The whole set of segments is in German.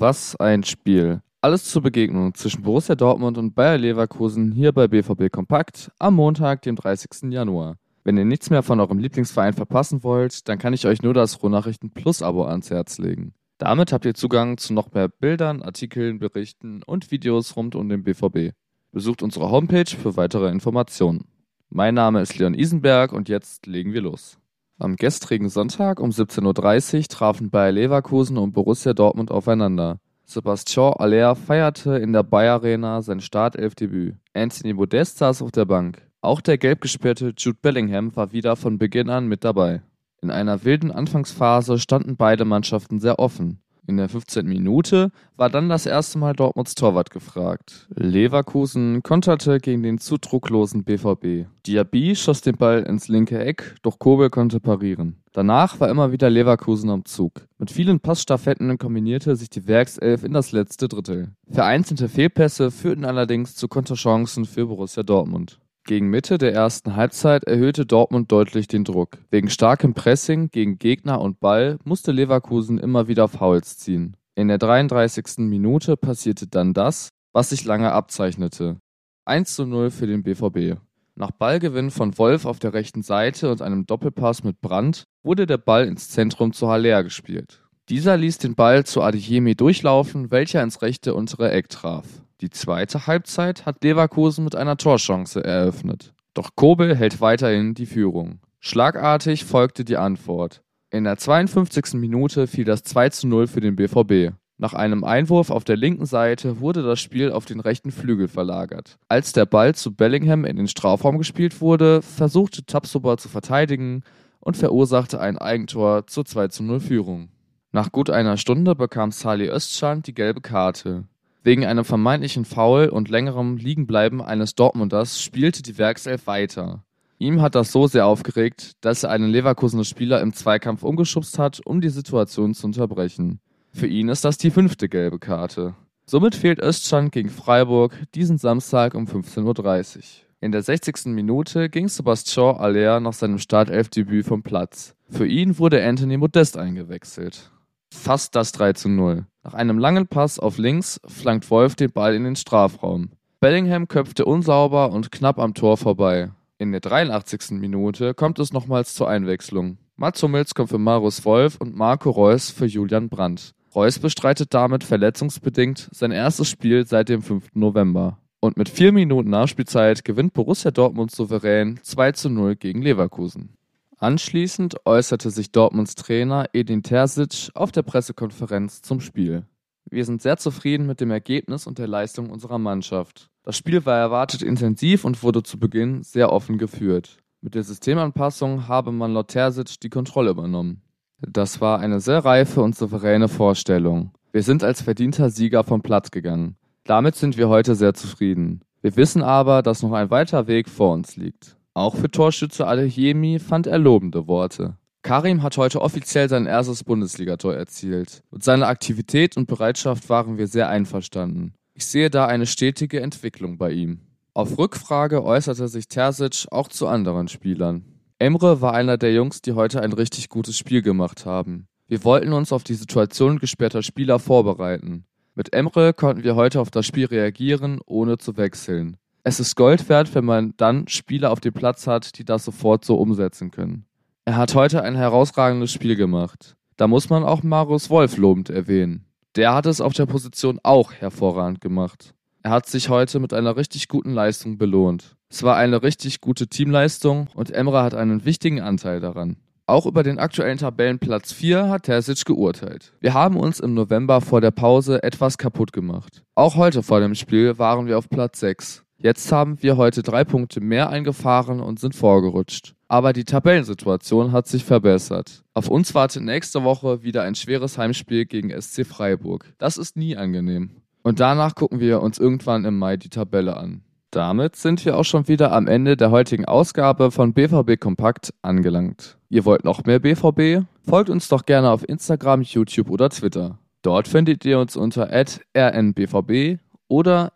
Was ein Spiel. Alles zur Begegnung zwischen Borussia Dortmund und Bayer Leverkusen hier bei BVB Kompakt am Montag, dem 30. Januar. Wenn ihr nichts mehr von eurem Lieblingsverein verpassen wollt, dann kann ich euch nur das Ruhrnachrichten Plus Abo ans Herz legen. Damit habt ihr Zugang zu noch mehr Bildern, Artikeln, Berichten und Videos rund um den BVB. Besucht unsere Homepage für weitere Informationen. Mein Name ist Leon Isenberg und jetzt legen wir los. Am gestrigen Sonntag um 17.30 Uhr trafen Bayer Leverkusen und Borussia Dortmund aufeinander. Sebastian Aller feierte in der Bayer Arena sein Startelfdebüt. Anthony Modest saß auf der Bank. Auch der gelb gesperrte Jude Bellingham war wieder von Beginn an mit dabei. In einer wilden Anfangsphase standen beide Mannschaften sehr offen. In der 15. Minute war dann das erste Mal Dortmunds Torwart gefragt. Leverkusen konterte gegen den zu drucklosen BVB. Diaby schoss den Ball ins linke Eck, doch Kobel konnte parieren. Danach war immer wieder Leverkusen am Zug. Mit vielen Passstaffetten kombinierte sich die Werkself in das letzte Drittel. Vereinzelte Fehlpässe führten allerdings zu Konterchancen für Borussia Dortmund. Gegen Mitte der ersten Halbzeit erhöhte Dortmund deutlich den Druck. Wegen starkem Pressing gegen Gegner und Ball musste Leverkusen immer wieder Fouls ziehen. In der 33. Minute passierte dann das, was sich lange abzeichnete. 1 zu 0 für den BVB. Nach Ballgewinn von Wolf auf der rechten Seite und einem Doppelpass mit Brandt wurde der Ball ins Zentrum zu Haller gespielt. Dieser ließ den Ball zu Adeyemi durchlaufen, welcher ins rechte untere Eck traf. Die zweite Halbzeit hat Leverkusen mit einer Torchance eröffnet. Doch Kobel hält weiterhin die Führung. Schlagartig folgte die Antwort. In der 52. Minute fiel das 2 zu 0 für den BVB. Nach einem Einwurf auf der linken Seite wurde das Spiel auf den rechten Flügel verlagert. Als der Ball zu Bellingham in den Strafraum gespielt wurde, versuchte Tapsoba zu verteidigen und verursachte ein Eigentor zur 2 zu 0 Führung. Nach gut einer Stunde bekam Salih Özcan die gelbe Karte. Wegen einem vermeintlichen Foul und längerem Liegenbleiben eines Dortmunders spielte die Werkself weiter. Ihm hat das so sehr aufgeregt, dass er einen Leverkusener Spieler im Zweikampf umgeschubst hat, um die Situation zu unterbrechen. Für ihn ist das die fünfte gelbe Karte. Somit fehlt Östschand gegen Freiburg diesen Samstag um 15.30 Uhr. In der 60. Minute ging Sebastian Aller nach seinem Startelfdebüt vom Platz. Für ihn wurde Anthony Modest eingewechselt. Fast das 3 zu 0. Nach einem langen Pass auf links flankt Wolf den Ball in den Strafraum. Bellingham köpfte unsauber und knapp am Tor vorbei. In der 83. Minute kommt es nochmals zur Einwechslung. Mats Hummels kommt für Marius Wolf und Marco Reus für Julian Brandt. Reus bestreitet damit verletzungsbedingt sein erstes Spiel seit dem 5. November. Und mit vier Minuten Nachspielzeit gewinnt Borussia Dortmund souverän 2 zu 0 gegen Leverkusen. Anschließend äußerte sich Dortmunds Trainer Edin Terzic auf der Pressekonferenz zum Spiel. Wir sind sehr zufrieden mit dem Ergebnis und der Leistung unserer Mannschaft. Das Spiel war erwartet intensiv und wurde zu Beginn sehr offen geführt. Mit der Systemanpassung habe man laut Terzic die Kontrolle übernommen. Das war eine sehr reife und souveräne Vorstellung. Wir sind als verdienter Sieger vom Platz gegangen. Damit sind wir heute sehr zufrieden. Wir wissen aber, dass noch ein weiter Weg vor uns liegt. Auch für Torschütze Adeyemi fand er lobende Worte. Karim hat heute offiziell sein erstes Bundesligator erzielt. Mit seiner Aktivität und Bereitschaft waren wir sehr einverstanden. Ich sehe da eine stetige Entwicklung bei ihm. Auf Rückfrage äußerte sich Terzic auch zu anderen Spielern. Emre war einer der Jungs, die heute ein richtig gutes Spiel gemacht haben. Wir wollten uns auf die Situation gesperrter Spieler vorbereiten. Mit Emre konnten wir heute auf das Spiel reagieren, ohne zu wechseln. Es ist Gold wert, wenn man dann Spieler auf dem Platz hat, die das sofort so umsetzen können. Er hat heute ein herausragendes Spiel gemacht. Da muss man auch Marius Wolf lobend erwähnen. Der hat es auf der Position auch hervorragend gemacht. Er hat sich heute mit einer richtig guten Leistung belohnt. Es war eine richtig gute Teamleistung und Emre hat einen wichtigen Anteil daran. Auch über den aktuellen Tabellenplatz 4 hat Terzic geurteilt. Wir haben uns im November vor der Pause etwas kaputt gemacht. Auch heute vor dem Spiel waren wir auf Platz 6. Jetzt haben wir heute drei Punkte mehr eingefahren und sind vorgerutscht. Aber die Tabellensituation hat sich verbessert. Auf uns wartet nächste Woche wieder ein schweres Heimspiel gegen SC Freiburg. Das ist nie angenehm. Und danach gucken wir uns irgendwann im Mai die Tabelle an. Damit sind wir auch schon wieder am Ende der heutigen Ausgabe von BVB Kompakt angelangt. Ihr wollt noch mehr BVB? Folgt uns doch gerne auf Instagram, YouTube oder Twitter. Dort findet ihr uns unter rnbvb oder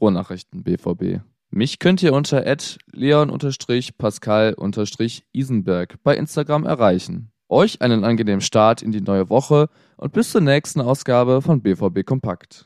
Ruhrnachrichtenbvb. Mich könnt ihr unter leon-pascal-isenberg bei Instagram erreichen. Euch einen angenehmen Start in die neue Woche und bis zur nächsten Ausgabe von BVB Kompakt.